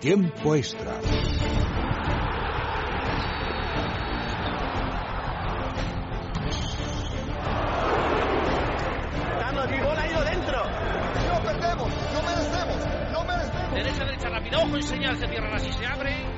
Tiempo extra. Carlos, mi bola ha ido dentro. No perdemos, no merecemos, no merecemos. Derecha, derecha, rápido. Ojo y señal, se cierran así, se abre.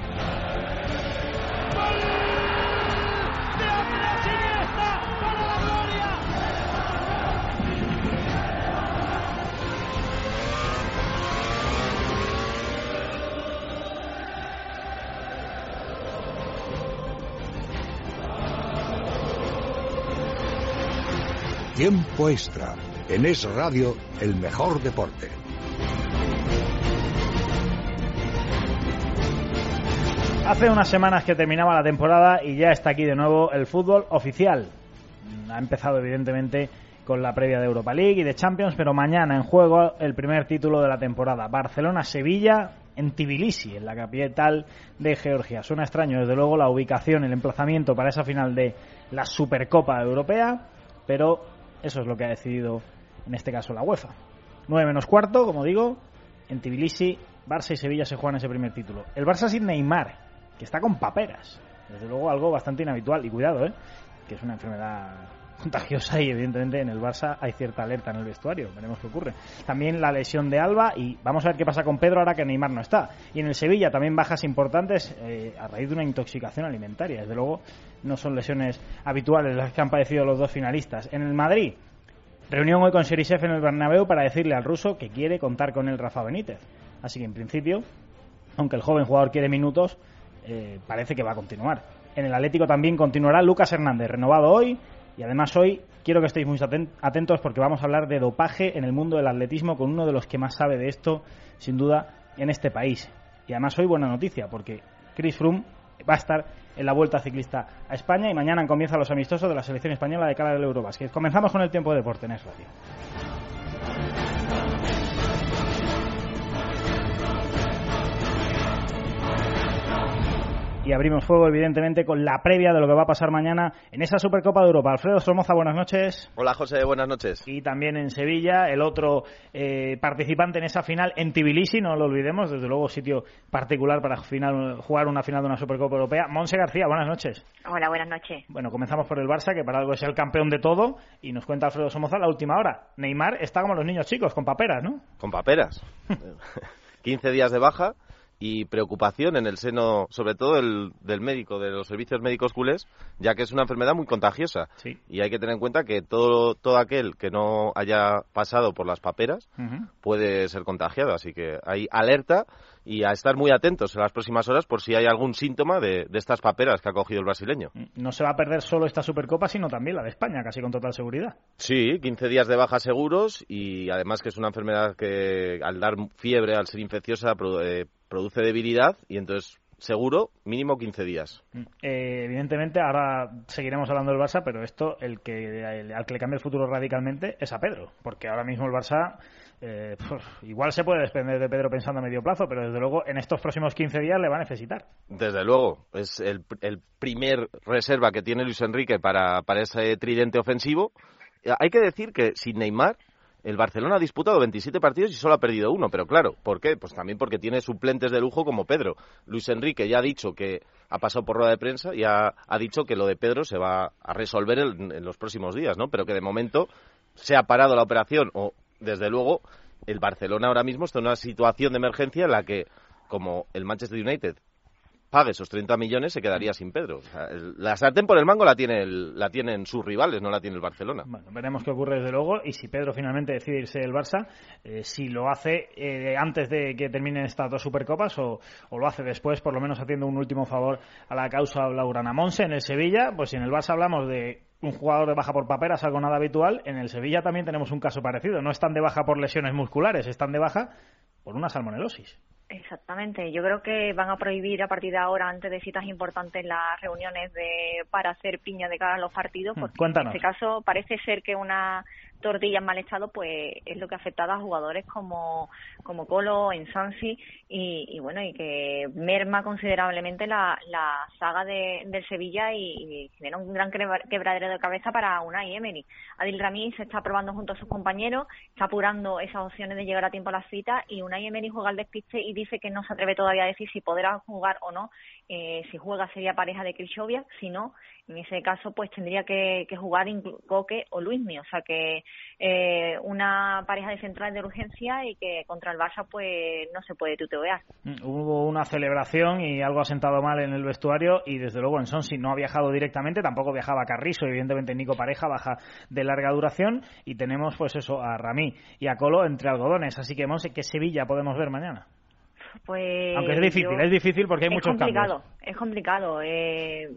Tiempo extra. En Es Radio, el mejor deporte. Hace unas semanas que terminaba la temporada y ya está aquí de nuevo el fútbol oficial. Ha empezado evidentemente con la previa de Europa League y de Champions, pero mañana en juego el primer título de la temporada. Barcelona-Sevilla en Tbilisi, en la capital de Georgia. Suena extraño, desde luego, la ubicación, el emplazamiento para esa final de la Supercopa Europea, pero eso es lo que ha decidido en este caso la UEFA. 9 menos cuarto, como digo, en Tbilisi, Barça y Sevilla se juegan ese primer título. El Barça sin Neymar, que está con paperas. Desde luego algo bastante inhabitual. Y cuidado, ¿eh? que es una enfermedad contagiosa y evidentemente en el Barça hay cierta alerta en el vestuario. Veremos qué ocurre. También la lesión de Alba y vamos a ver qué pasa con Pedro ahora que Neymar no está. Y en el Sevilla también bajas importantes eh, a raíz de una intoxicación alimentaria. Desde luego no son lesiones habituales las que han padecido los dos finalistas. En el Madrid, reunión hoy con Serisev en el Bernabéu para decirle al ruso que quiere contar con el Rafa Benítez. Así que en principio, aunque el joven jugador quiere minutos, eh, parece que va a continuar. En el Atlético también continuará Lucas Hernández, renovado hoy. Y además hoy quiero que estéis muy atentos porque vamos a hablar de dopaje en el mundo del atletismo con uno de los que más sabe de esto, sin duda, en este país. Y además hoy buena noticia porque Chris Froome va a estar en la Vuelta Ciclista a España y mañana comienzan los amistosos de la selección española de cara del Eurobasket. Comenzamos con el tiempo de deporte en Es. Y abrimos fuego, evidentemente, con la previa de lo que va a pasar mañana en esa Supercopa de Europa. Alfredo Somoza, buenas noches. Hola, José, buenas noches. Y también en Sevilla, el otro eh, participante en esa final en Tbilisi, no lo olvidemos, desde luego sitio particular para final, jugar una final de una Supercopa Europea. Monse García, buenas noches. Hola, buenas noches. Bueno, comenzamos por el Barça, que para algo es el campeón de todo, y nos cuenta Alfredo Somoza la última hora. Neymar está como los niños chicos, con paperas, ¿no? Con paperas. 15 días de baja y preocupación en el seno, sobre todo el, del médico, de los servicios médicos culés, ya que es una enfermedad muy contagiosa. Sí. Y hay que tener en cuenta que todo, todo aquel que no haya pasado por las paperas Uh -huh. puede ser contagiado. Así que hay alerta y a estar muy atentos en las próximas horas por si hay algún síntoma de, de estas paperas que ha cogido el brasileño. No se va a perder solo esta Supercopa, sino también la de España, casi con total seguridad. Sí, 15 días de baja seguros y además que es una enfermedad que al dar fiebre, al ser infecciosa, eh, produce debilidad y entonces seguro mínimo 15 días. Eh, evidentemente, ahora seguiremos hablando del Barça, pero esto, el que el- al que le cambie el futuro radicalmente es a Pedro, porque ahora mismo el Barça eh, igual se puede desprender de Pedro pensando a medio plazo, pero desde luego en estos próximos 15 días le va a necesitar. Desde luego, es el, el primer reserva que tiene Luis Enrique para, para ese tridente ofensivo. Eh, Hay que decir que sin Neymar, el Barcelona ha disputado 27 partidos y solo ha perdido uno. Pero claro, ¿por qué? Pues también porque tiene suplentes de lujo como Pedro. Luis Enrique ya ha dicho que ha pasado por rueda de prensa y ha, ha dicho que lo de Pedro se va a resolver en, en los próximos días, ¿no? Pero que de momento se ha parado la operación o, desde luego, el Barcelona ahora mismo está en una situación de emergencia en la que, como el Manchester United pague esos 30 millones, se quedaría sin Pedro. La sartén por el mango la, tiene el- la tienen sus rivales, no la tiene el Barcelona. Bueno, veremos qué ocurre desde luego y si Pedro finalmente decide irse del Barça, eh, si lo hace eh, antes de que terminen estas dos Supercopas o, o lo hace después, por lo menos haciendo un último favor a la causa Laurana Monse en el Sevilla, pues si en el Barça hablamos de un jugador de baja por paperas, algo nada habitual, en el Sevilla también tenemos un caso parecido. No están de baja por lesiones musculares, están de baja por una salmonelosis. Exactamente. Yo creo que van a prohibir a partir de ahora, antes de citas importantes, las reuniones de para hacer piña de cara a los partidos. Porque cuéntanos. En este caso parece ser que una tortilla en mal estado, pues es lo que ha afectado a jugadores como, como Colo, Ensansi y, y bueno, y que merma considerablemente la, la saga de, del Sevilla y, y genera un gran quebradero de cabeza para una y Emery. Adil Rami se está probando junto a sus compañeros, está apurando esas opciones de llegar a tiempo a la cita y Unai Emery juega al despiste y dice que no se atreve todavía a decir si podrá jugar o no. Eh, si juega sería pareja de Krishovia, si no, en ese caso pues tendría que, que jugar Coque o Luismi, o sea que eh, una pareja de centrales de urgencia y que contra el Barça pues no se puede tutear. Mm, hubo una celebración y algo ha sentado mal en el vestuario y desde luego en Sonsi no ha viajado directamente, tampoco viajaba Carrizo, evidentemente Nico Pareja baja de larga duración y tenemos pues eso a Ramí y a Colo entre algodones, así que Monse, ¿qué Sevilla podemos ver mañana? Pues Aunque es difícil, es difícil porque hay es muchos complicado, cambios. Es complicado, eh,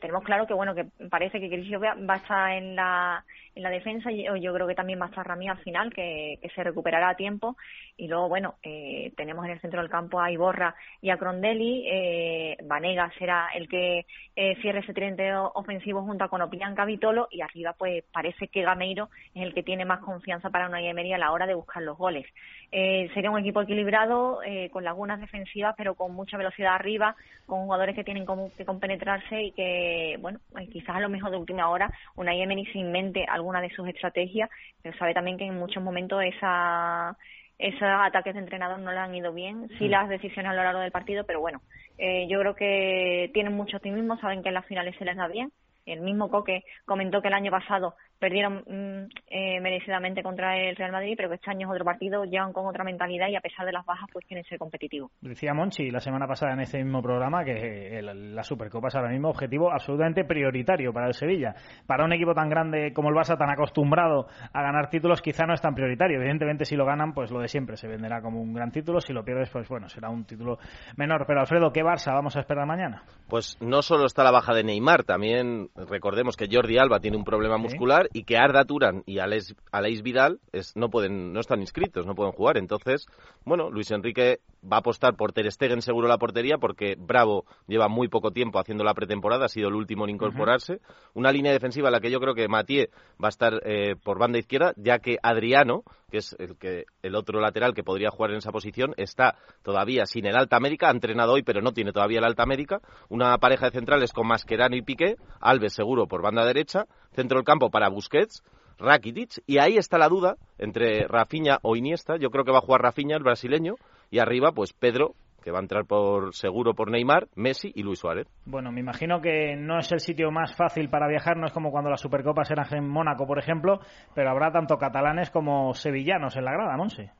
tenemos claro que bueno que parece que Cristian va a estar en la en la defensa yo, yo creo que también va a estar Ramí al final que, que se recuperará a tiempo. Y luego bueno eh, tenemos en el centro del campo a Iborra y a Crondelli. Eh, Vanega será el que eh, cierre ese tridente ofensivo junto a Conopian Vitolo y arriba pues parece que Gameiro es el que tiene más confianza para una Emery a la hora de buscar los goles. Eh, sería un equipo equilibrado eh, con lagunas defensivas pero con mucha velocidad arriba con jugadores que tienen que compenetrarse y que bueno quizás a lo mejor de última hora una Emery se invente alguna de sus estrategias, pero sabe también que en muchos momentos esa esos ataques de entrenador no le han ido bien, sí las decisiones a lo largo del partido, pero bueno, eh, yo creo que tienen mucho optimismo, saben que en las finales se les da bien. El mismo Coque comentó que el año pasado perdieron mm, eh, merecidamente contra el Real Madrid, pero que este año es otro partido, llegan con otra mentalidad y a pesar de las bajas, pues quieren ser competitivos. Decía Monchi la semana pasada en este mismo programa que el, la Supercopa es ahora mismo objetivo absolutamente prioritario para el Sevilla. Para un equipo tan grande como el Barça, tan acostumbrado a ganar títulos, quizá no es tan prioritario. Evidentemente, si lo ganan, pues lo de siempre se venderá como un gran título. Si lo pierdes, pues bueno, será un título menor. Pero Alfredo, ¿qué Barça vamos a esperar mañana? Pues no solo está la baja de Neymar, también recordemos que Jordi Alba tiene un problema Sí. muscular y que Arda Turan y Alex, Vidal es, no pueden no están inscritos, no pueden jugar. Entonces, bueno, Luis Enrique va a apostar por Ter Stegen seguro la portería porque Bravo lleva muy poco tiempo haciendo la pretemporada, ha sido el último en incorporarse. Una línea defensiva en la que yo creo que Mathieu va a estar eh, por banda izquierda, ya que Adriano, que es el que el otro lateral que podría jugar en esa posición, está todavía sin el alta médica, ha entrenado hoy pero no tiene todavía el alta médica. Una pareja de centrales con Mascherano y Piqué, Alves seguro por banda derecha, centro del campo para Busquets, Rakitic y ahí está la duda entre Rafinha o Iniesta. Yo creo que va a jugar Rafinha, el brasileño, y arriba pues Pedro, que va a entrar por seguro por Neymar, Messi y Luis Suárez. Bueno, me imagino que no es el sitio más fácil para viajar, no es como cuando las Supercopas eran en Mónaco, por ejemplo, pero habrá tanto catalanes como sevillanos en la grada, Monse.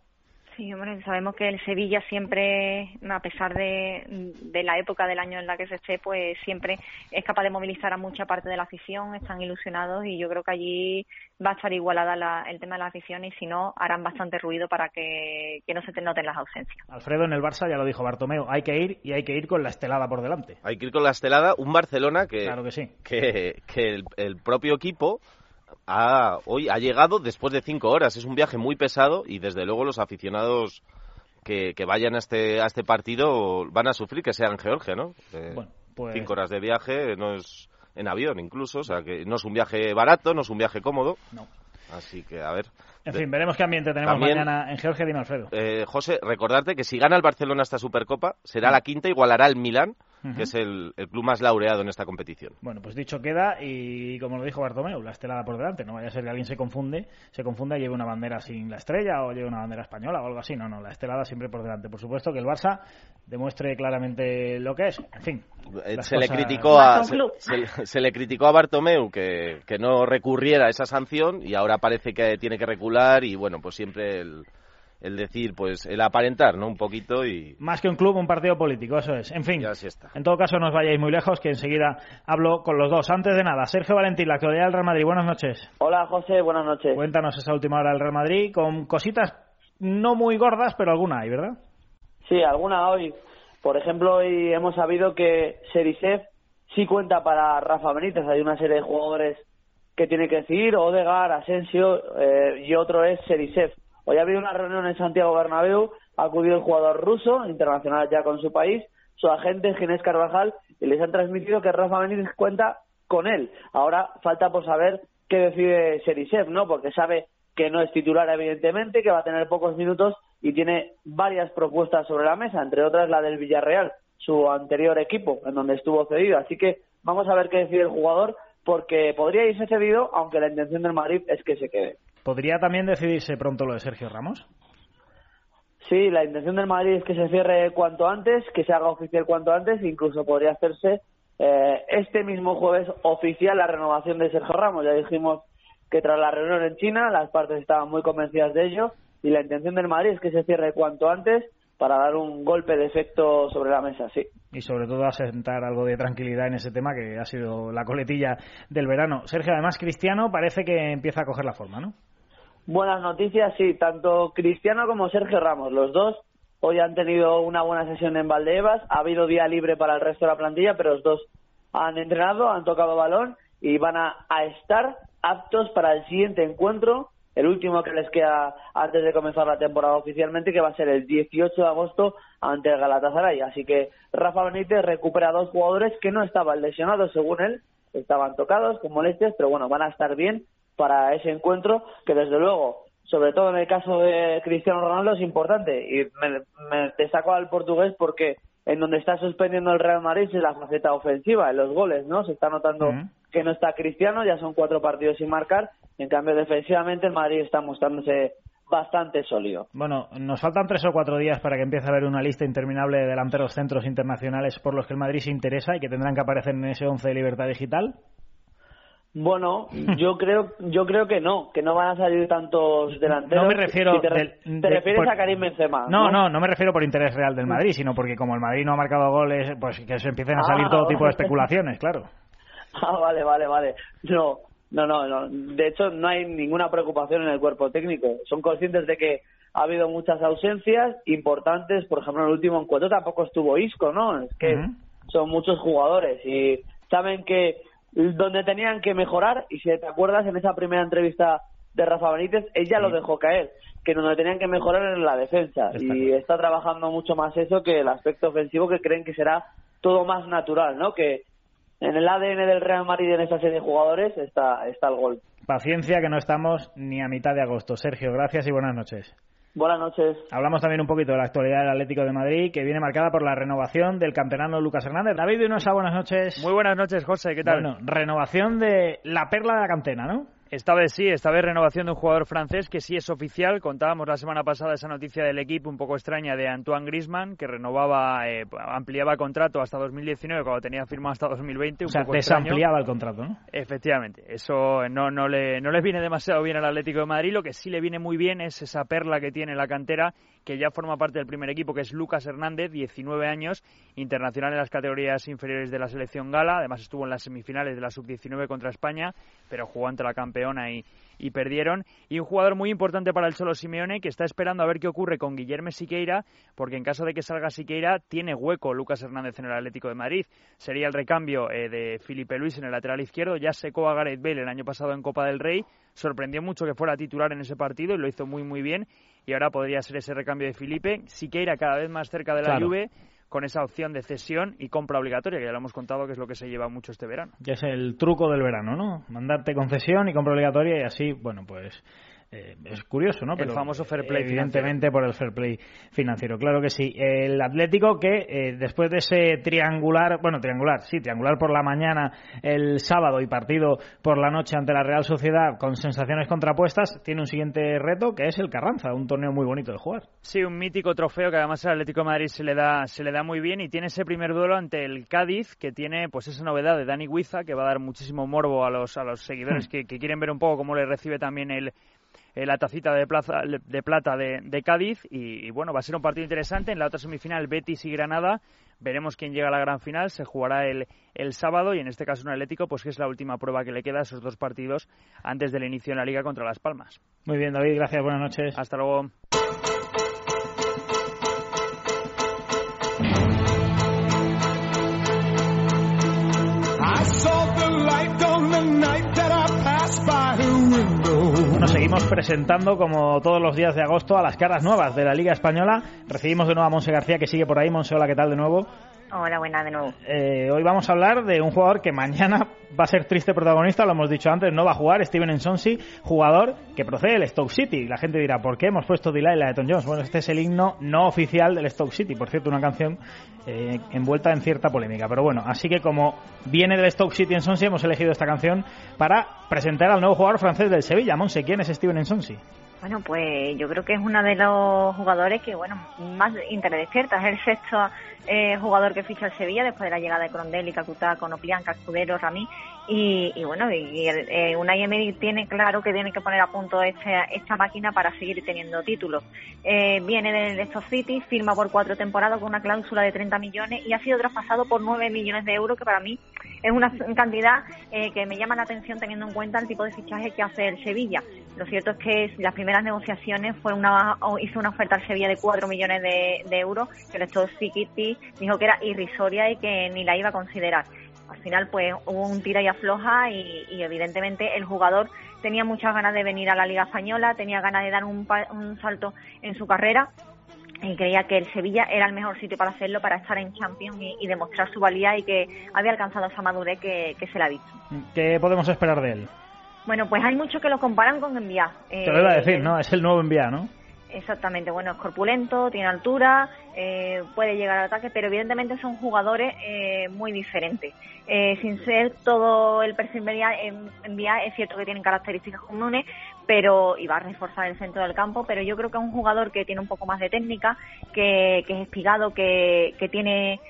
Sí, hombre, sabemos que el Sevilla siempre, a pesar de, de la época del año en la que se esté, pues siempre es capaz de movilizar a mucha parte de la afición, están ilusionados y yo creo que allí va a estar igualada la- el tema de la afición y si no, harán bastante ruido para que, que no se te noten las ausencias. Alfredo en el Barça ya lo dijo Bartomeu, hay que ir y hay que ir con la estelada por delante. Hay que ir con la estelada, un Barcelona que, Claro que sí. que, que el, el propio equipo ha, hoy ha llegado después de cinco horas. Es un viaje muy pesado y desde luego los aficionados que, que vayan a este, a este partido van a sufrir que sea en Georgia, ¿no? Eh, Bueno, pues Cinco horas de viaje no es en avión incluso, o sea que no es un viaje barato, no es un viaje cómodo. no. Así que, a ver. En fin, veremos qué ambiente tenemos También- mañana en Georgia, dime Alfredo. Eh, José, recordarte que si gana el Barcelona esta Supercopa, será la quinta, igualará el Milán, Que es el, el club más laureado en esta competición. Bueno, pues dicho queda y como lo dijo Bartomeu, la estelada por delante. No vaya a ser que alguien se confunde, se confunda y lleve una bandera sin la estrella o lleve una bandera española o algo así. No, no, la estelada siempre por delante. Por supuesto que el Barça demuestre claramente lo que es. En fin. Eh, se le criticó a se- se le criticó a Bartomeu que, que no recurriera a esa sanción y ahora parece que tiene que recular y bueno pues siempre el, el decir pues el aparentar no un poquito y, Más que un club, un partido político, eso es. En fin. así está En todo caso, no os vayáis muy lejos, que enseguida hablo con los dos. Antes de nada, Sergio Valentín, la actualidad del Real Madrid. Buenas noches. Hola José, buenas noches. Cuéntanos esa última hora del Real Madrid con cositas no muy gordas, pero alguna hay, ¿verdad? Sí, alguna hoy. Por ejemplo, hoy hemos sabido que Serisev sí cuenta para Rafa Benítez. Hay una serie de jugadores que tiene que decidir, Odegar, Asensio eh, y otro es Serisev. Hoy ha habido una reunión en Santiago Bernabéu, ha acudido el jugador ruso, internacional ya con su país, su agente Ginés Carvajal, y les han transmitido que Rafa Benítez cuenta con él. Ahora falta por saber qué decide Serisev, ¿no? Porque sabe que no es titular evidentemente, que va a tener pocos minutos y tiene varias propuestas sobre la mesa, entre otras la del Villarreal, su anterior equipo, en donde estuvo cedido. Así que vamos a ver qué decide el jugador, porque podría irse cedido, aunque la intención del Madrid es que se quede. ¿Podría también decidirse pronto lo de Sergio Ramos? Sí, la intención del Madrid es que se cierre cuanto antes, que se haga oficial cuanto antes, incluso podría hacerse eh, este mismo jueves oficial la renovación de Sergio Ramos. Ya dijimos que tras la reunión en China las partes estaban muy convencidas de ello y la intención del Madrid es que se cierre cuanto antes para dar un golpe de efecto sobre la mesa, sí. Y sobre todo asentar algo de tranquilidad en ese tema que ha sido la coletilla del verano. Sergio, además Cristiano parece que empieza a coger la forma, ¿no? Buenas noticias, sí, tanto Cristiano como Sergio Ramos, los dos hoy han tenido una buena sesión en Valdebebas, ha habido día libre para el resto de la plantilla, pero los dos han entrenado, han tocado balón y van a, a estar aptos para el siguiente encuentro el último que les queda antes de comenzar la temporada oficialmente, que va a ser el 18 de agosto ante el Galatasaray. Así que Rafa Benítez recupera dos jugadores que no estaban lesionados, según él, estaban tocados con molestias, pero bueno, van a estar bien para ese encuentro, que desde luego, sobre todo en el caso de Cristiano Ronaldo, es importante. Y me, me destaco al portugués porque en donde está suspendiendo el Real Madrid es la faceta ofensiva, en los goles, ¿no? Se está notando que no está Cristiano, ya son cuatro partidos sin marcar en cambio, defensivamente el Madrid está mostrándose bastante sólido. Bueno, nos faltan tres o cuatro días para que empiece a haber una lista interminable de delanteros centros internacionales por los que el Madrid se interesa y que tendrán que aparecer en ese once de libertad digital. Bueno, yo creo, yo creo que no, que no van a salir tantos delanteros. No me refiero. te, refieres a Karim Benzema. No, no, no, me refiero por interés real del Madrid, sino porque como el Madrid no ha marcado goles, pues que se empiecen a salir Ah, todo tipo de especulaciones, claro. Ah, vale, vale, vale. No, no, no, no. De hecho, no hay ninguna preocupación en el cuerpo técnico. Son conscientes de que ha habido muchas ausencias importantes. Por ejemplo, en el último encuentro tampoco estuvo Isco, ¿no? Es que son muchos jugadores y saben que donde tenían que mejorar, y si te acuerdas en esa primera entrevista de Rafa Benítez, ella lo dejó caer, que donde tenían que mejorar era en la defensa. Está y claro. está trabajando mucho más eso que el aspecto ofensivo, que creen que será todo más natural, ¿no? Que en el ADN del Real Madrid en esa serie de jugadores está, está el gol. Paciencia que no estamos ni a mitad de agosto. Sergio, gracias y buenas noches. Buenas noches. Hablamos también un poquito de la actualidad del Atlético de Madrid, que viene marcada por la renovación del campeonato Lucas Hernández. David buenas noches. Muy buenas noches, José, ¿qué tal? Bueno, renovación de la perla de la cantena, ¿no? Esta vez sí, esta vez renovación de un jugador francés que sí es oficial. Contábamos la semana pasada esa noticia del equipo un poco extraña de Antoine Griezmann, que renovaba, eh, ampliaba contrato hasta 2019 cuando tenía firmado hasta 2020. O Un sea, poco extraño. desampliaba el contrato, ¿no? Efectivamente, eso no, no, le, no le viene demasiado bien al Atlético de Madrid. Lo que sí le viene muy bien es esa perla que tiene en la cantera, que ya forma parte del primer equipo, que es Lucas Hernández, 19 años, internacional en las categorías inferiores de la selección gala. Además, estuvo en las semifinales de la sub-19 contra España, pero jugó ante la campeona y, y perdieron. Y un jugador muy importante para el Cholo Simeone, que está esperando a ver qué ocurre con Guillermo Siqueira, porque en caso de que salga Siqueira, tiene hueco Lucas Hernández en el Atlético de Madrid. Sería el recambio eh, de Felipe Luis en el lateral izquierdo. Ya secó a Gareth Bale el año pasado en Copa del Rey. Sorprendió mucho que fuera titular en ese partido y lo hizo muy, muy bien. Y ahora podría ser ese recambio de Felipe. Siqueira cada vez más cerca de la Claro. Juve con esa opción de cesión y compra obligatoria, que ya lo hemos contado que es lo que se lleva mucho este verano. Que es el truco del verano, ¿no? Mandarte concesión y compra obligatoria y así, bueno, pues eh, es curioso, ¿no? El famoso fair play Evidentemente por el fair play financiero, claro que sí. El Atlético que eh, después de ese triangular, bueno, triangular, sí, triangular por la mañana el sábado y partido por la noche ante la Real Sociedad con sensaciones contrapuestas, tiene un siguiente reto que es el Carranza, un torneo muy bonito de jugar. Sí, un mítico trofeo que además al Atlético de Madrid se le da se le da muy bien y tiene ese primer duelo ante el Cádiz que tiene pues esa novedad de Dani Huiza que va a dar muchísimo morbo a los a los seguidores que, que quieren ver un poco cómo le recibe también el eh, la tacita de, plaza, de plata de, de Cádiz y, y, bueno, va a ser un partido interesante. En la otra semifinal, Betis y Granada. Veremos quién llega a la gran final. Se jugará el, el sábado y en este caso un Atlético, pues que es la última prueba que le queda a esos dos partidos antes del inicio en la Liga contra Las Palmas. Muy bien, David, gracias, buenas noches. Hasta luego. Bueno, seguimos presentando como todos los días de agosto a las caras nuevas de la Liga Española. Recibimos de nuevo a Monse García que sigue por ahí. Monse, hola, ¿qué tal de nuevo? Hola, buenas de nuevo. Eh, hoy vamos a hablar de un jugador que mañana va a ser triste protagonista, lo hemos dicho antes, no va a jugar, Steven Ensonsi, jugador que procede del Stoke City. La gente dirá, ¿por qué hemos puesto Delilah de Tom Jones? Bueno, este es el himno no oficial del Stoke City, por cierto, una canción eh, envuelta en cierta polémica. Pero bueno, así que como viene del Stoke City Ensonsi, hemos elegido esta canción para presentar al nuevo jugador francés del Sevilla. Monse, ¿quién es Steven Ensonsi? Bueno, pues yo creo que es uno de los jugadores que, bueno, más interés despierta. Es el sexto eh, jugador que ficha el Sevilla después de la llegada de Crondelli, Cacutá, Conoplian, Cascudero, Ramí. Y, y bueno, y, el, eh, Unai Emery tiene claro que tiene que poner a punto este, esta máquina para seguir teniendo títulos. Eh, viene del Stock City, firma por cuatro temporadas con una cláusula de 30 millones y ha sido traspasado por 9 millones de euros, que para mí es una cantidad eh, que me llama la atención teniendo en cuenta el tipo de fichaje que hace el Sevilla. Lo cierto es que las primeras negociaciones fue una hizo una oferta al Sevilla de 4 millones de, de euros, que el Stock City dijo que era irrisoria y que ni la iba a considerar al final pues hubo un tira y afloja y, y, evidentemente el jugador tenía muchas ganas de venir a la Liga Española, tenía ganas de dar un, un salto en su carrera y creía que el Sevilla era el mejor sitio para hacerlo, para estar en Champions y, y demostrar su valía y que había alcanzado esa madurez que, que, se le ha visto. ¿Qué podemos esperar de él? Bueno, pues hay muchos que lo comparan con. Eh, Te lo iba a decir, ¿no? Es el nuevo Envía, ¿no? Exactamente, bueno, es corpulento, tiene altura, eh, puede llegar al ataque, pero evidentemente son jugadores eh, muy diferentes. Eh, sin ser todo el perfil en vía, es cierto que tienen características comunes, pero y va a reforzar el centro del campo, pero yo creo que es un jugador que tiene un poco más de técnica, que, que es espigado, que, que tiene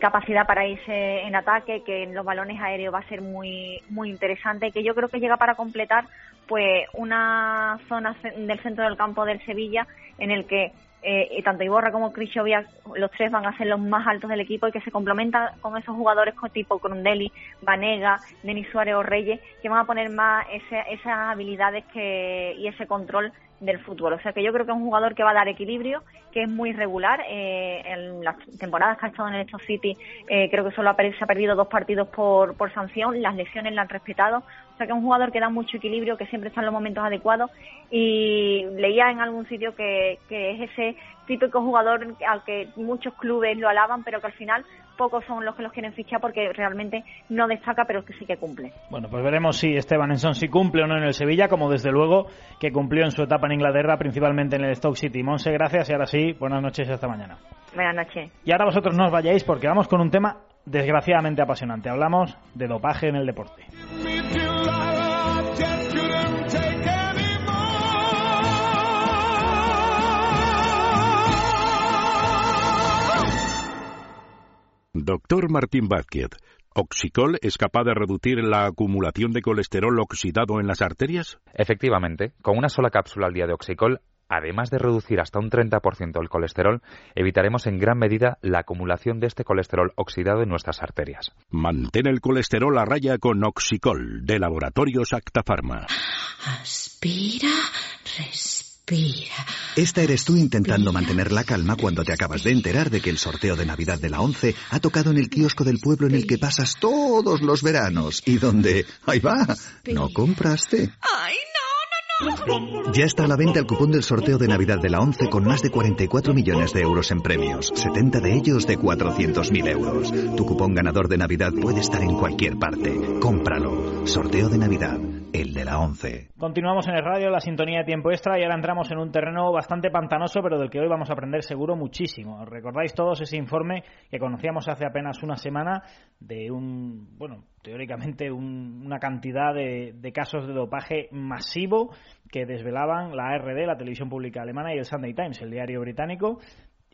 capacidad para irse en ataque, que en los balones aéreos va a ser muy muy interesante, que yo creo que llega para completar pues una zona del centro del campo del Sevilla en el que eh, tanto Iborra como Krishovia, los tres van a ser los más altos del equipo y que se complementan con esos jugadores tipo Crondelli, Vanega, Denis Suárez o Reyes, que van a poner más ese, esas habilidades que, y ese control del fútbol. O sea que yo creo que es un jugador que va a dar equilibrio, que es muy regular. Eh, en las temporadas que ha estado en el City, eh, creo que solo ha se ha perdido dos partidos por, por sanción. Las lesiones la han respetado. Sea que es un jugador que da mucho equilibrio, que siempre está en los momentos adecuados. Y leía en algún sitio que, que es ese típico jugador al que muchos clubes lo alaban, pero que al final pocos son los que los quieren fichar porque realmente no destaca, pero que sí que cumple. Bueno, pues veremos si Esteban Enson si cumple o no en el Sevilla, como desde luego que cumplió en su etapa en Inglaterra, principalmente en el Stoke City. Monse, gracias y ahora sí, buenas noches y hasta mañana. Buenas noches. Y ahora vosotros no os vayáis porque vamos con un tema desgraciadamente apasionante. Hablamos de dopaje en el deporte. Doctor Martín Vázquez, ¿Oxicol es capaz de reducir la acumulación de colesterol oxidado en las arterias? Efectivamente, con una sola cápsula al día de Oxicol, además de reducir hasta un 30% el colesterol, evitaremos en gran medida la acumulación de este colesterol oxidado en nuestras arterias. Mantén el colesterol a raya con Oxicol, de Laboratorios Acta Pharma. Aspira, respira. Esta eres tú intentando mantener la calma cuando te acabas de enterar de que el sorteo de Navidad de la 11 ha tocado en el kiosco del pueblo en el que pasas todos los veranos y donde, ahí va, no compraste. ¡Ay, no, no, no! Ya está a la venta el cupón del sorteo de Navidad de la 11 con más de 44 millones de euros en premios, 70 de ellos de 400.000 euros. Tu cupón ganador de Navidad puede estar en cualquier parte. Cómpralo. Sorteo de Navidad el de la 11. Continuamos en el radio, la sintonía de tiempo extra y ahora entramos en un terreno bastante pantanoso, pero del que hoy vamos a aprender seguro muchísimo. ¿Recordáis todos ese informe que conocíamos hace apenas una semana de un, bueno, teóricamente un, una cantidad de, de, casos de dopaje masivo que desvelaban la ARD, la televisión pública alemana y el Sunday Times, el diario británico,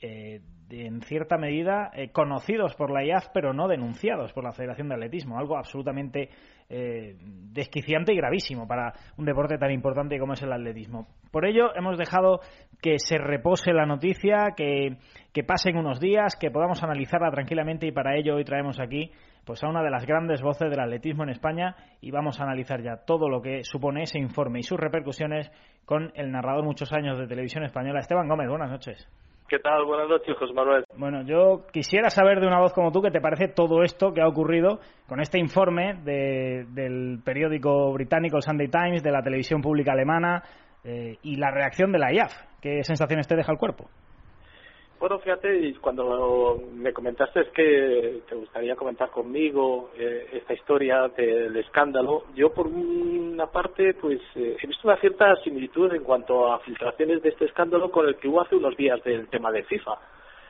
eh, en cierta medida eh, conocidos por la IAF, pero no denunciados por la Federación de Atletismo. Algo absolutamente eh, desquiciante y gravísimo para un deporte tan importante como es el atletismo. Por ello, hemos dejado que se repose la noticia, que, que pasen unos días, que podamos analizarla tranquilamente y para ello hoy traemos aquí pues a una de las grandes voces del atletismo en España y vamos a analizar ya todo lo que supone ese informe y sus repercusiones con el narrador muchos años de televisión española, Esteban Gómez. Buenas noches. ¿Qué tal? Buenas noches, José Manuel. Bueno, yo quisiera saber de una voz como tú qué te parece todo esto que ha ocurrido con este informe de, del periódico británico Sunday Times, de la televisión pública alemana eh, y la reacción de la IAF. ¿Qué sensaciones te deja el cuerpo? Bueno, fíjate, cuando me comentaste es que te gustaría comentar conmigo eh, esta historia del escándalo, yo por una parte pues eh, he visto una cierta similitud en cuanto a filtraciones de este escándalo con el que hubo hace unos días del tema de FIFA.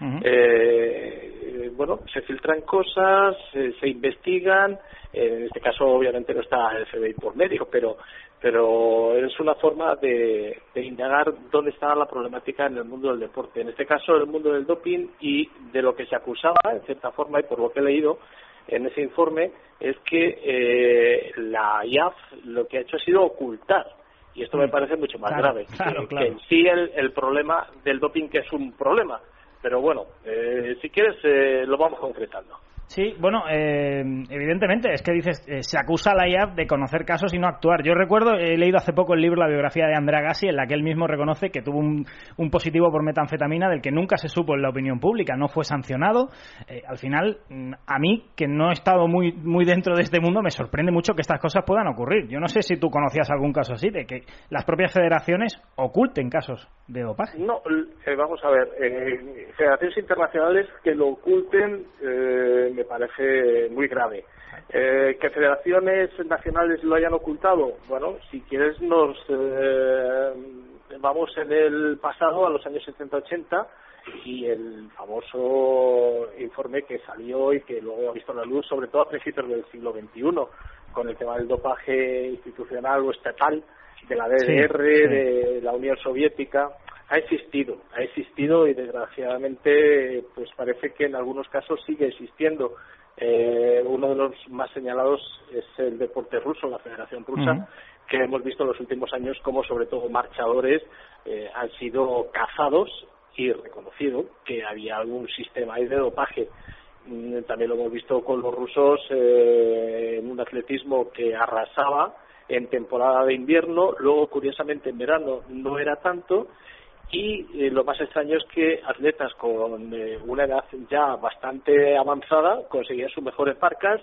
Eh, bueno, se filtran cosas, eh, se investigan, en este caso obviamente no está el FBI por medio, pero pero es una forma de, de indagar dónde está la problemática en el mundo del deporte. En este caso, el mundo del doping y de lo que se acusaba, en cierta forma, y por lo que he leído en ese informe, es que eh, la IAF lo que ha hecho ha sido ocultar. Y esto me parece mucho más Claro, grave. claro, que, claro. que en sí el, el problema del doping, que es un problema. Pero bueno, eh, si quieres, eh, lo vamos concretando. Sí, bueno, eh, evidentemente, es que dices, eh, se acusa a la IAF de conocer casos y no actuar. Yo recuerdo, he leído hace poco el libro La biografía de Andrea Gassi, en la que él mismo reconoce que tuvo un, un positivo por metanfetamina del que nunca se supo en la opinión pública, no fue sancionado. Eh, al final, mm, a mí, que no he estado muy, muy dentro de este mundo, me sorprende mucho que estas cosas puedan ocurrir. Yo no sé si tú conocías algún caso así, de que las propias federaciones oculten casos de dopaje. No, eh, vamos a ver, federaciones internacionales que lo oculten me parece muy grave. Eh, que federaciones nacionales lo hayan ocultado, bueno, si quieres nos eh, vamos en el pasado a los años 70-80 y el famoso informe que salió y que luego ha visto la luz, sobre todo a principios del siglo XXI, con el tema del dopaje institucional o estatal de la DDR, Sí, sí. de la Unión Soviética, ha existido, ha existido y desgraciadamente pues parece que en algunos casos sigue existiendo. Eh, uno de los más señalados es el deporte ruso, la Federación Rusa, que hemos visto en los últimos años como sobre todo marchadores eh, han sido cazados y reconocido que había algún sistema ahí de dopaje. Mm, También lo hemos visto con los rusos eh, en un atletismo que arrasaba en temporada de invierno, luego curiosamente en verano no era tanto y eh, lo más extraño es que atletas con eh, una edad ya bastante avanzada conseguían sus mejores marcas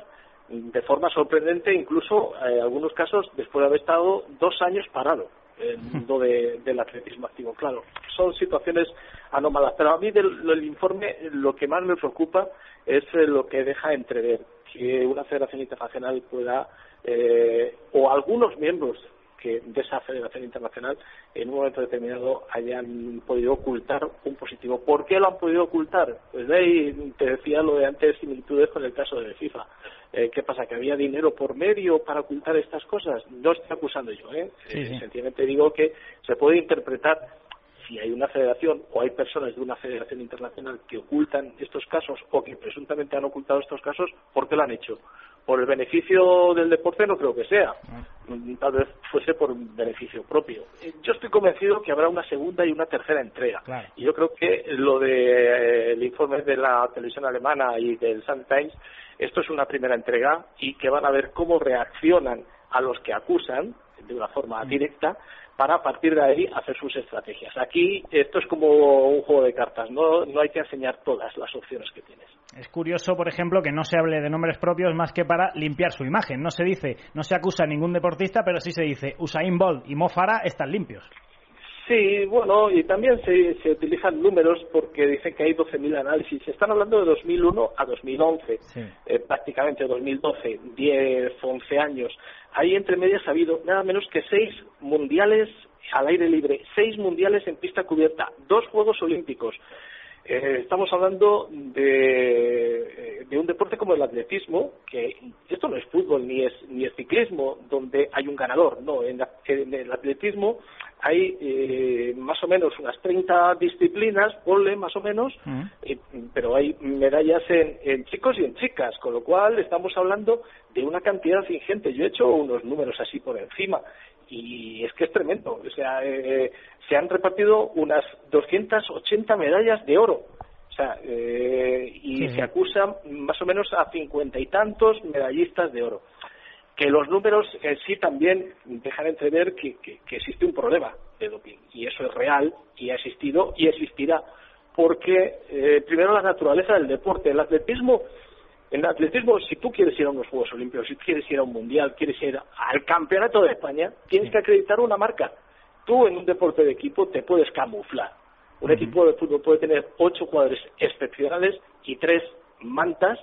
mm, de forma sorprendente, incluso en algunos casos después de haber estado dos años parado en el mundo de- del atletismo activo. Claro, son situaciones anómalas, pero a mí del, del informe lo que más me preocupa es eh, lo que deja entrever que una federación internacional pueda, eh, o algunos miembros que de esa federación internacional en un momento determinado hayan podido ocultar un positivo. ¿Por qué lo han podido ocultar? Pues de ahí te decía lo de antes similitudes con el caso de FIFA. Eh, ¿Qué pasa? ¿Que había dinero por medio para ocultar estas cosas? No estoy acusando yo, ¿eh? Sí, Eh. Sencillamente digo que se puede interpretar si hay una federación o hay personas de una federación internacional que ocultan estos casos o que presuntamente han ocultado estos casos, ¿por qué lo han hecho? ¿Por el beneficio del deporte? No creo que sea. Tal vez fuese por un beneficio propio. Eh, Yo estoy convencido que habrá una segunda y una tercera entrega. Claro. Y yo creo que lo del informe de la televisión alemana y del Sun Times, esto es una primera entrega y que van a ver cómo reaccionan a los que acusan de una forma directa para a partir de ahí hacer sus estrategias. Aquí esto es como un juego de cartas, no, no hay que enseñar todas las opciones que tienes. Es curioso, por ejemplo, que no se hable de nombres propios más que para limpiar su imagen. No se dice, no se acusa a ningún deportista, pero sí se dice Usain Bolt y Mo Farah están limpios. Sí, bueno, y también se, se utilizan números porque dicen que hay 12.000 análisis. Se están hablando de 2001 a 2011, eh, prácticamente 2012, 10, 11 años. Ahí entre medias ha habido nada menos que seis mundiales al aire libre, seis mundiales en pista cubierta, dos Juegos Olímpicos. Eh, estamos hablando de, eh, de un deporte como el atletismo, que esto no es fútbol ni es ni es ciclismo, donde hay un ganador. No, en, en el atletismo hay eh, más o menos unas 30 disciplinas, ponle más o menos, eh, pero hay medallas en, en chicos y en chicas, con lo cual estamos hablando de una cantidad ingente. Yo he hecho unos números así por encima y es que es tremendo. O sea, eh, se han repartido unas 280 medallas de oro. O sea, eh, y Sí, sí. se acusa más o menos a cincuenta y tantos medallistas de oro. Que los números en sí también dejan entrever que, que- que existe un problema de doping. Y eso es real y ha existido y existirá. Porque, eh, primero, la naturaleza del deporte. El atletismo en el atletismo, si tú quieres ir a unos Juegos Olímpicos, si quieres ir a un Mundial, quieres ir al Campeonato de España, tienes que acreditar una marca. Tú en un deporte de equipo te puedes camuflar. Un equipo de fútbol puede tener ocho jugadores excepcionales y tres mantas,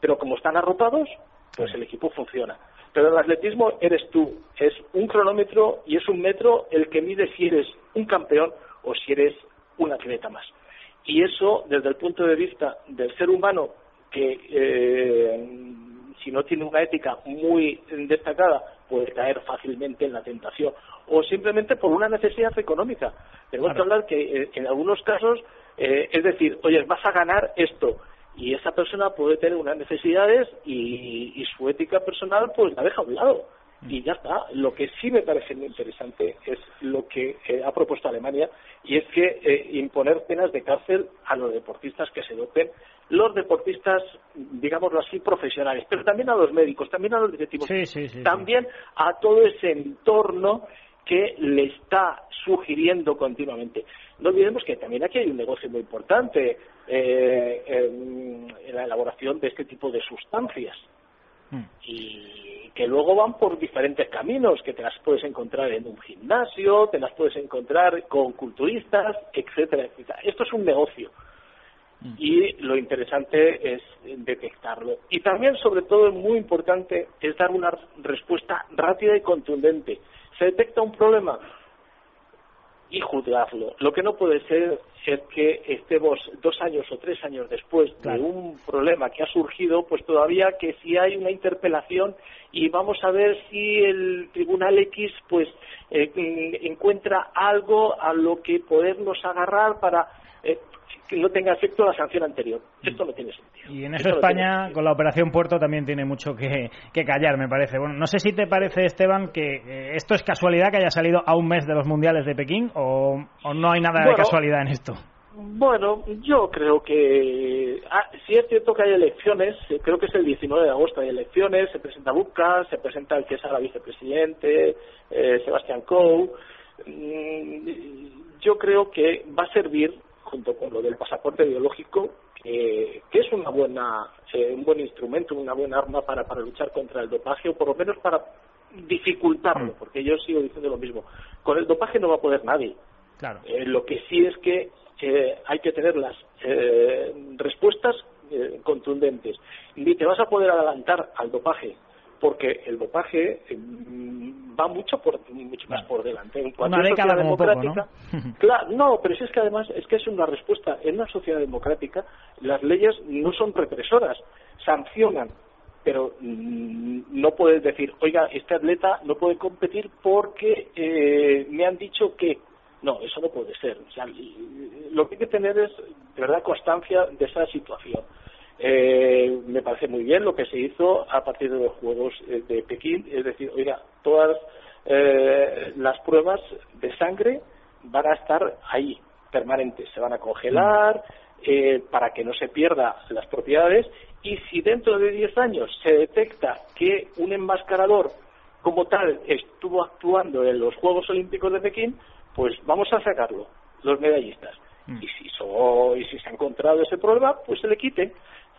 pero como están arropados, pues el equipo funciona. Pero el atletismo eres tú, es un cronómetro y es un metro el que mide si eres un campeón o si eres un atleta más. Y eso, desde el punto de vista del ser humano, que eh, si no tiene una ética muy destacada, puede caer fácilmente en la tentación. O simplemente por una necesidad económica. Tenemos que hablar que eh, en algunos casos, eh, es decir, oye, vas a ganar esto. Y esa persona puede tener unas necesidades y, y su ética personal pues la deja a un lado y ya está. Lo que sí me parece muy interesante es lo que eh, ha propuesto Alemania y es que eh, imponer penas de cárcel a los deportistas que se dopen, los deportistas, digámoslo así, profesionales, pero también a los médicos, también a los directivos, también a todo ese entorno que le está sugiriendo continuamente. No olvidemos que también aquí hay un negocio muy importante eh, en, en la elaboración de este tipo de sustancias. Hmm. Y que luego van por diferentes caminos, que te las puedes encontrar en un gimnasio, te las puedes encontrar con culturistas, etcétera, etcétera. Esto es un negocio hmm. y lo interesante es detectarlo. Y también, sobre todo, muy importante es dar una respuesta rápida y contundente. Se detecta un problema, y juzgarlo. Lo que no puede ser es que estemos dos años o tres años después de un problema que ha surgido, pues todavía que si hay una interpelación y vamos a ver si el Tribunal X pues eh, encuentra algo a lo que podernos agarrar para eh, que no tenga efecto la sanción anterior. Esto no tiene sentido. Y en eso España, con la Operación Puerto, también tiene mucho que, callar, me parece. Bueno, no sé si te parece, Esteban, que eh, esto es casualidad que haya salido a un mes de los Mundiales de Pekín o, no hay nada de casualidad en esto. Bueno, yo creo que ah, si es cierto que hay elecciones, eh, creo que es el 19 de agosto hay elecciones, se presenta Bucas, se presenta el que es ahora vicepresidente, eh, Sebastián Coe. Mm, yo creo que va a servir junto con lo del pasaporte biológico, que, es una buena, eh, un buen instrumento, una buena arma para, para luchar contra el dopaje, o por lo menos para dificultarlo, mm. porque yo sigo diciendo lo mismo. Con el dopaje no va a poder nadie. Claro. Eh, lo que sí es que eh, hay que tener las respuestas contundentes. Ni te vas a poder adelantar al dopaje porque el dopaje mm, va mucho por mucho más por delante. En una década como democrática ¿no? claro no pero si es que además es que es una respuesta. En una sociedad democrática las leyes no son represoras sancionan pero mm, no puedes decir oiga este atleta no puede competir porque eh, me han dicho que no eso no puede ser. O sea, lo que hay que tener es de verdad constancia de esa situación eh, me parece muy bien lo que se hizo a partir de los Juegos eh, de Pekín, es decir, oiga, todas eh, las pruebas de sangre van a estar ahí, permanentes, se van a congelar eh, para que no se pierdan las propiedades y si dentro de 10 años se detecta que un enmascarador como tal estuvo actuando en los Juegos Olímpicos de Pekín, pues vamos a sacarlo, los medallistas. Mm. Y si, y si se ha encontrado ese problema, pues se le quite.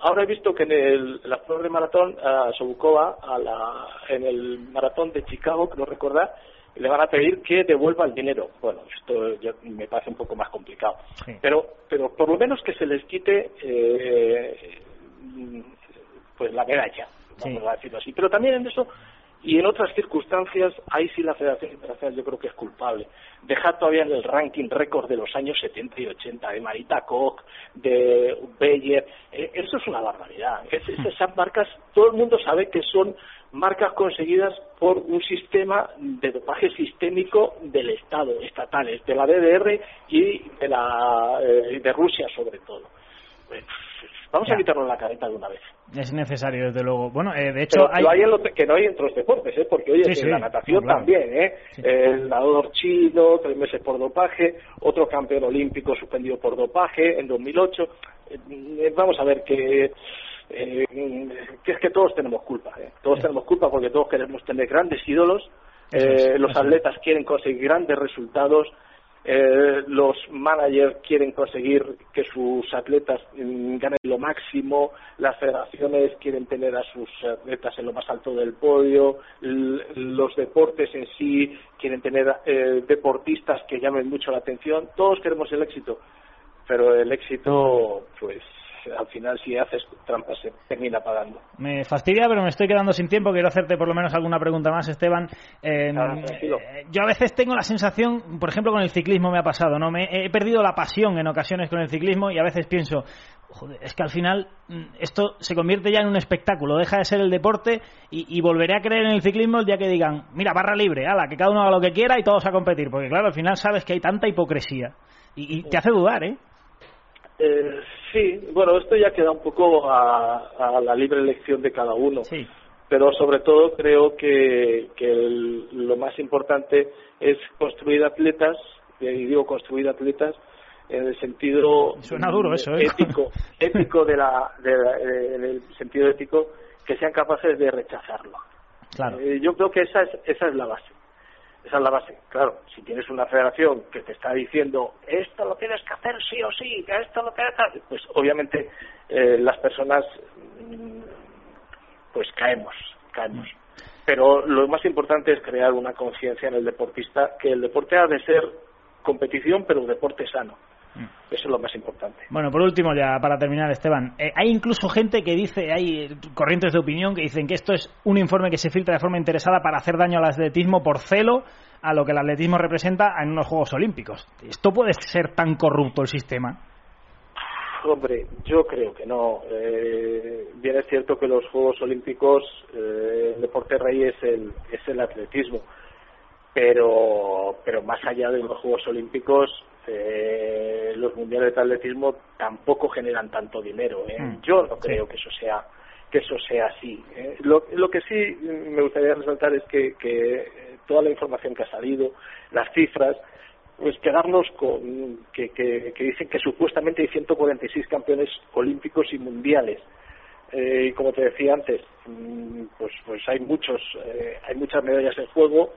Ahora he visto que en, el, la prueba de maratón a Sobukova, a la, en el maratón de Chicago, creo recordar, le van a pedir que devuelva el dinero. Bueno, esto ya me parece un poco más complicado. Pero, pero por lo menos que se les quite eh, pues la medalla, vamos a decirlo así. Pero también en eso y en otras circunstancias, ahí sí la Federación Internacional yo creo que es culpable. Dejar todavía en el ranking récord de los años 70 y 80, de Marita Koch, de Beyer, eh, eso es una barbaridad. esas marcas, todo el mundo sabe que son marcas conseguidas por un sistema de dopaje sistémico del Estado, estatales, de la DDR y de, la, eh, de Rusia sobre todo. Vamos a quitarnos la careta de una vez. Es necesario, desde luego. Bueno, eh, de hecho, hay... hay en que no hay en otros deportes, ¿eh? porque oye, en la natación también, ¿eh? El nadador chino, tres meses por dopaje, otro campeón olímpico suspendido por dopaje en 2008. Eh, vamos a ver que. Eh, que es que todos tenemos culpa, ¿eh? todos tenemos culpa porque todos queremos tener grandes ídolos, eh, los atletas quieren conseguir grandes resultados, eh, los managers quieren conseguir que sus atletas mm, ganen lo máximo, las federaciones quieren tener a sus atletas en lo más alto del podio, los deportes en sí quieren tener eh, deportistas que llamen mucho la atención, todos queremos el éxito, pero el éxito, pues al final si haces trampas se termina pagando. Me fastidia, pero me estoy quedando sin tiempo. Quiero hacerte por lo menos alguna pregunta más, Esteban. Eh, yo a veces tengo la sensación, por ejemplo, con el ciclismo me ha pasado, ¿no? Me he perdido la pasión en ocasiones con el ciclismo y a veces pienso, joder, es que al final mm, esto se convierte ya en un espectáculo, deja de ser el deporte y, y, volveré a creer en el ciclismo el día que digan, mira, barra libre, ala, que cada uno haga lo que quiera y todos a competir, porque claro, al final sabes que hay tanta hipocresía y, y te hace dudar, ¿eh? Eh, sí, bueno, esto ya queda un poco a, a la libre elección de cada uno. Sí. Pero sobre todo creo que, que el, lo más importante es construir atletas, y digo construir atletas, en el sentido Suena duro eso, ¿eh? ético, ético de la, de la, en el sentido ético, que sean capaces de rechazarlo. Claro. Eh, yo creo que esa es, esa es la base. Esa es la base. Claro, si tienes una federación que te está diciendo esto lo tienes que hacer sí o sí, esto lo tienes que hacer, pues obviamente eh, las personas mm, pues caemos, caemos. Pero lo más importante es crear una conciencia en el deportista que el deporte ha de ser competición, pero un deporte sano. Eso es lo más importante. Bueno, por último, ya para terminar, Esteban, eh, hay incluso gente que dice, hay corrientes de opinión que dicen que esto es un informe que se filtra de forma interesada para hacer daño al atletismo por celo a lo que el atletismo representa en unos Juegos Olímpicos. ¿Esto puede ser tan corrupto el sistema? Hombre, yo creo que no. Eh, bien es cierto que los Juegos Olímpicos, eh, el deporte rey es el, es el atletismo, pero, pero más allá de los Juegos Olímpicos, eh, los mundiales de atletismo tampoco generan tanto dinero. ¿eh? Mm. Yo no creo que eso sea que eso sea así. ¿eh? Lo, lo que sí me gustaría resaltar es que, que toda la información que ha salido, las cifras, pues quedarnos con que, que, que dicen que supuestamente hay 146 campeones olímpicos y mundiales. Eh, y como te decía antes, mm, pues pues hay muchos eh, hay muchas medallas en juego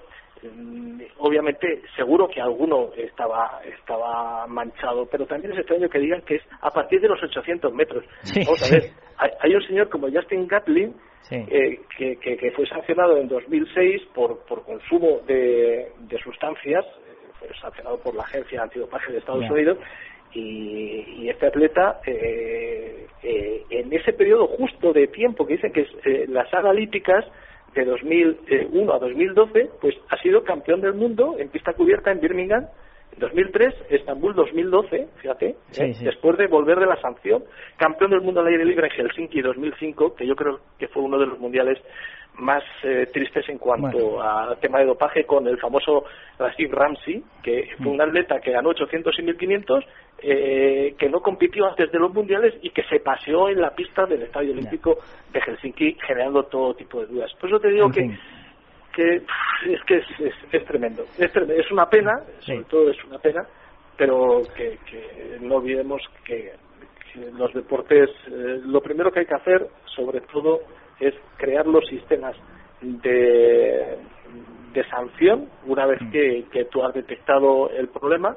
obviamente seguro que alguno estaba estaba manchado pero también es extraño que digan que es a partir de los 800 metros Sí, vamos a sí. ver hay, hay un señor como Justin Gatlin Sí. eh, que, que, que fue sancionado en 2006 por por consumo de, de sustancias fue sancionado por la agencia antidopaje de Estados. Unidos y, y este atleta eh, eh, en ese periodo justo de tiempo que dicen que es eh, las analíticas de 2001 a 2012, pues ha sido campeón del mundo en pista cubierta en Birmingham en 2003, Estambul 2012, fíjate, Sí, ¿eh? sí. después de volver de la sanción, campeón del mundo al aire libre en Helsinki 2005, que yo creo que fue uno de los mundiales más eh, tristes en cuanto Bueno. al tema de dopaje con el famoso Rashid Ramsey, que fue un atleta que ganó 800 y 1500, eh, que no compitió antes de los mundiales y que se paseó en la pista del Estadio Olímpico de Helsinki generando todo tipo de dudas. Por eso te digo En que fin. que pff, es que es, es, es tremendo. es tremendo. Es una pena, Sí. sobre todo es una pena, pero que, que no olvidemos que, que los deportes, eh, lo primero que hay que hacer, sobre todo, es crear los sistemas de, de sanción una vez que, que tú has detectado el problema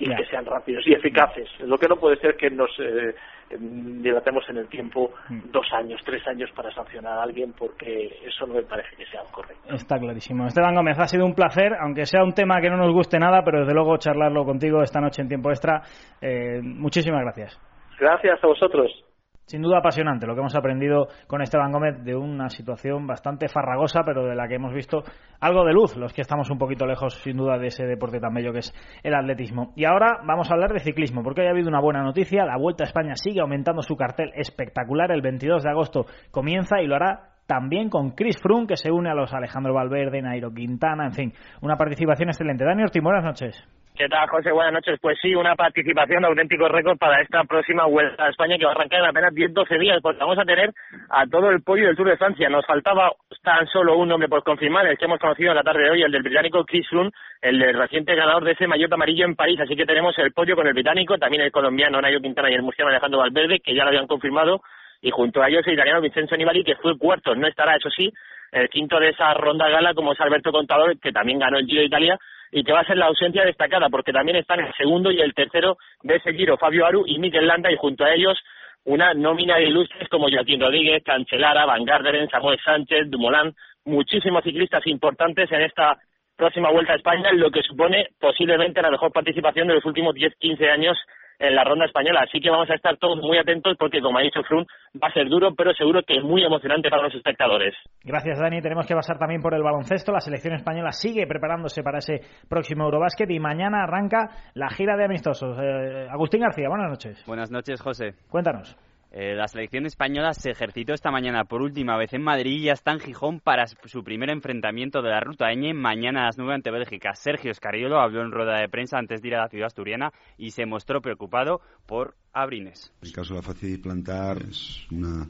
y que sean rápidos y eficaces. Lo que no puede ser que nos eh, em, dilatemos en el tiempo dos años, tres años para sancionar a alguien porque eso no me parece que sea correcto. Está clarísimo. Esteban Gómez, ha sido un placer, aunque sea un tema que no nos guste nada, pero desde luego charlarlo contigo esta noche en tiempo extra. Eh, muchísimas gracias. Gracias a vosotros. Sin duda apasionante lo que hemos aprendido con Esteban Gómez de una situación bastante farragosa, pero de la que hemos visto algo de luz, los que estamos un poquito lejos, sin duda, de ese deporte tan bello que es el atletismo. Y ahora vamos a hablar de ciclismo, porque hoy ha habido una buena noticia. La Vuelta a España sigue aumentando su cartel espectacular. El 22 de agosto comienza y lo hará también con Chris Froome, que se une a los Alejandro Valverde, Nairo Quintana, en fin, una participación excelente. Dani Ortiz, buenas noches. ¿Qué tal, José? Buenas noches. Pues sí, una participación de auténtico récord para esta próxima Vuelta a España que va a arrancar en apenas 10-12 días, porque vamos a tener a todo el pollo del Tour de Francia. Nos faltaba tan solo un nombre por confirmar, el que hemos conocido en la tarde de hoy, el del británico Chris Froome, el reciente ganador de ese maillot amarillo en París. Así que tenemos el pollo con el británico, también el colombiano Nairo Quintana y el murciano Alejandro Valverde, que ya lo habían confirmado, y junto a ellos el italiano Vincenzo Nibali, que fue cuarto. No estará, eso sí, el quinto de esa ronda gala, como es Alberto Contador, que también ganó el Giro de Italia, y que va a ser la ausencia destacada, porque también están el segundo y el tercero de ese Giro, Fabio Aru y Mikel Landa, y junto a ellos una nómina de ilustres como Joaquín Rodríguez, Cancelara, Van Garderen, Samuel Sánchez, Dumoulin, muchísimos ciclistas importantes en esta próxima Vuelta a España, lo que supone posiblemente la mejor participación de los últimos 10-15 años en la ronda española. Así que vamos a estar todos muy atentos porque, como ha dicho Frun, va a ser duro, pero seguro que muy emocionante para los espectadores. Gracias, Dani. Tenemos que pasar también por el baloncesto. La selección española sigue preparándose para ese próximo Eurobásquet y mañana arranca la gira de amistosos. Eh, Agustín García, buenas noches. Buenas noches, José. Cuéntanos. Eh, la selección española se ejercitó esta mañana por última vez en Madrid y ya está en Gijón para su primer enfrentamiento de la ruta Eñe mañana a las 9 ante Bélgica. Sergio Escariolo habló en rueda de prensa antes de ir a la ciudad asturiana y se mostró preocupado por Abrines. El caso de la fácil plantar es una,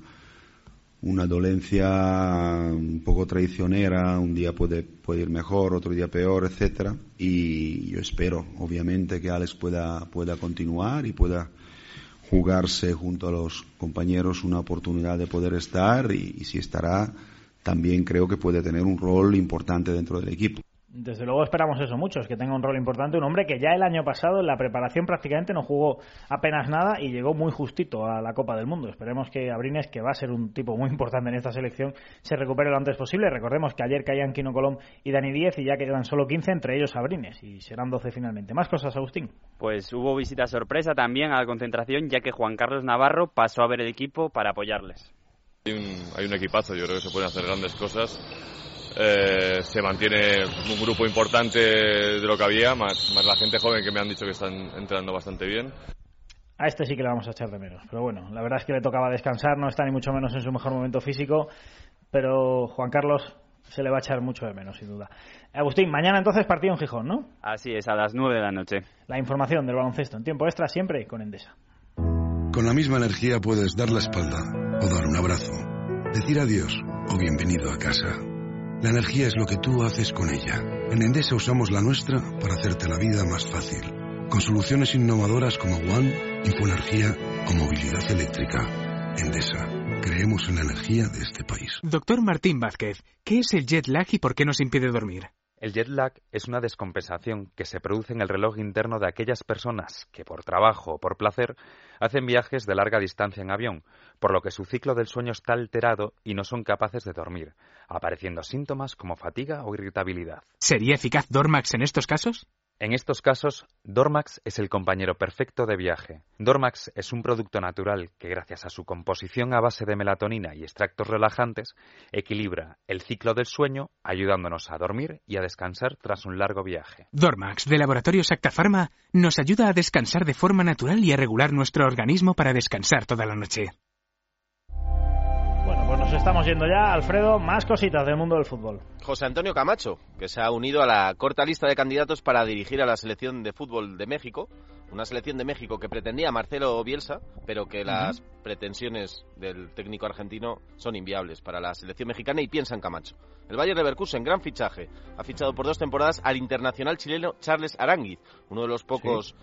una dolencia un poco traicionera, un día puede, puede ir mejor, otro día peor, etcétera, y yo espero, obviamente, que Alex pueda, pueda continuar y pueda jugarse junto a los compañeros una oportunidad de poder estar y, si estará, también creo que puede tener un rol importante dentro del equipo. Desde luego esperamos eso muchos, que tenga un rol importante. Un hombre que ya el año pasado en la preparación prácticamente no jugó apenas nada y llegó muy justito a la Copa del Mundo. Esperemos que Abrines, que va a ser un tipo muy importante en esta selección, se recupere lo antes posible. Recordemos que ayer caían Kino Colom y Dani 10 y ya quedan solo 15, entre ellos Abrines, y serán 12 finalmente. ¿Más cosas, Agustín? Pues hubo visita sorpresa también a la concentración, ya que Juan Carlos Navarro pasó a ver el equipo para apoyarles. Hay un, hay un equipazo, yo creo que se pueden hacer grandes cosas eh, se mantiene un grupo importante de lo que había, más, más la gente joven que me han dicho que están entrando bastante bien. A este sí que le vamos a echar de menos. Pero bueno, la verdad es que le tocaba descansar, no está ni mucho menos en su mejor momento físico. Pero Juan Carlos se le va a echar mucho de menos, sin duda. Agustín, mañana entonces partido en Gijón, ¿no? Así es, a las 9 de la noche. La información del baloncesto en tiempo extra siempre con Endesa. Con la misma energía puedes dar la espalda o dar un abrazo, decir adiós o bienvenido a casa. La energía es lo que tú haces con ella. En Endesa usamos la nuestra para hacerte la vida más fácil. Con soluciones innovadoras como One, Infoenergía o movilidad eléctrica. Endesa. Creemos en la energía de este país. Doctor Martín Vázquez, ¿qué es el jet lag y por qué nos impide dormir? El jet lag es una descompensación que se produce en el reloj interno de aquellas personas que por trabajo o por placer hacen viajes de larga distancia en avión, por lo que su ciclo del sueño está alterado y no son capaces de dormir, apareciendo síntomas como fatiga o irritabilidad. ¿Sería eficaz Dormax en estos casos? En estos casos, Dormax es el compañero perfecto de viaje. Dormax es un producto natural que, gracias a su composición a base de melatonina y extractos relajantes, equilibra el ciclo del sueño, ayudándonos a dormir y a descansar tras un largo viaje. Dormax, de Laboratorio Sacta Pharma, nos ayuda a descansar de forma natural y a regular nuestro organismo para descansar toda la noche. Estamos yendo ya. Alfredo, más cositas del mundo del fútbol. José Antonio Camacho, que se ha unido a la corta lista de candidatos para dirigir a la selección de fútbol de México. Una selección de México que pretendía Marcelo Bielsa, pero que las pretensiones del técnico argentino son inviables para la selección mexicana y piensa en Camacho. El Bayern Leverkusen, gran fichaje, ha fichado por dos temporadas al internacional chileno Charles Aranguiz, uno de los pocos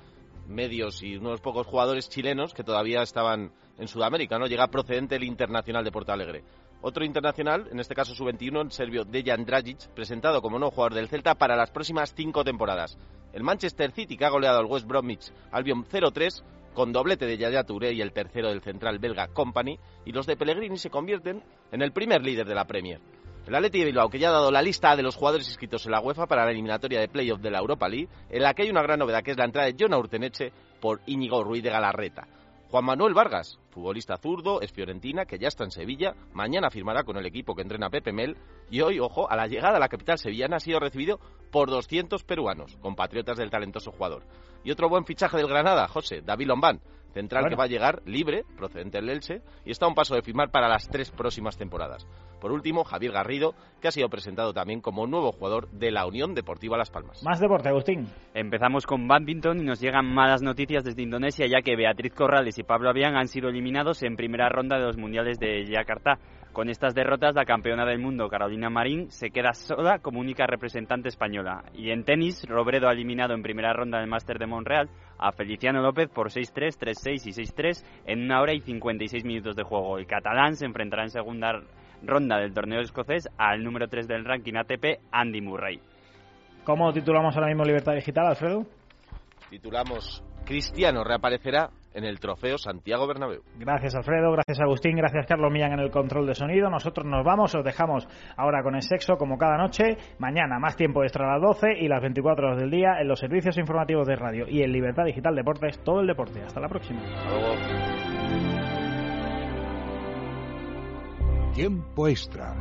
medios y uno de los pocos jugadores chilenos que todavía estaban en Sudamérica, ¿no? Llega procedente del Internacional de Porto Alegre. Otro internacional, en este caso su 21, el serbio Dejan Dragic, presentado como nuevo jugador del Celta para las próximas cinco temporadas. El Manchester City, que ha goleado al West Bromwich Albion 0-3, con doblete de Yaya Touré y el tercero del central belga Company, y los de Pellegrini se convierten en el primer líder de la Premier. El Atleti de Bilbao, que ya ha dado la lista de los jugadores inscritos en la UEFA para la eliminatoria de playoff de la Europa League, en la que hay una gran novedad, que es la entrada de Jonah Urteneche por Íñigo Ruiz de Galarreta. Juan Manuel Vargas, futbolista zurdo, es Fiorentina, que ya está en Sevilla, mañana firmará con el equipo que entrena Pepe Mel y hoy, ojo, a la llegada a la capital sevillana ha sido recibido por 200 peruanos, compatriotas del talentoso jugador. Y otro buen fichaje del Granada, José, David Lombán, central Bueno. que va a llegar libre, procedente del Elche, y está a un paso de firmar para las tres próximas temporadas. Por último, Javier Garrido, que ha sido presentado también como nuevo jugador de la Unión Deportiva Las Palmas. Más deporte, Agustín. Empezamos con badminton y nos llegan malas noticias desde Indonesia, ya que Beatriz Corrales y Pablo Avián han sido eliminados en primera ronda de los mundiales de Yakarta. Con estas derrotas, la campeona del mundo, Carolina Marín, se queda sola como única representante española. Y en tenis, Robredo ha eliminado en primera ronda del Máster de Montreal a Feliciano López por 6-3, 3-6 y 6-3 en una hora y 56 minutos de juego. El catalán se enfrentará en segunda ronda del torneo escocés al número 3 del ranking ATP, Andy Murray. ¿Cómo titulamos ahora mismo Libertad Digital, Alfredo? Titulamos Cristiano reaparecerá en el trofeo Santiago Bernabéu. Gracias Alfredo, gracias Agustín, gracias Carlos Millán en el control de sonido. Nosotros nos vamos, os dejamos ahora con el sexo como cada noche. Mañana más tiempo extra a las 12 y las 24 horas del día en los servicios informativos de radio y en Libertad Digital Deportes, todo el deporte. Hasta la próxima. Hasta luego. Tiempo extra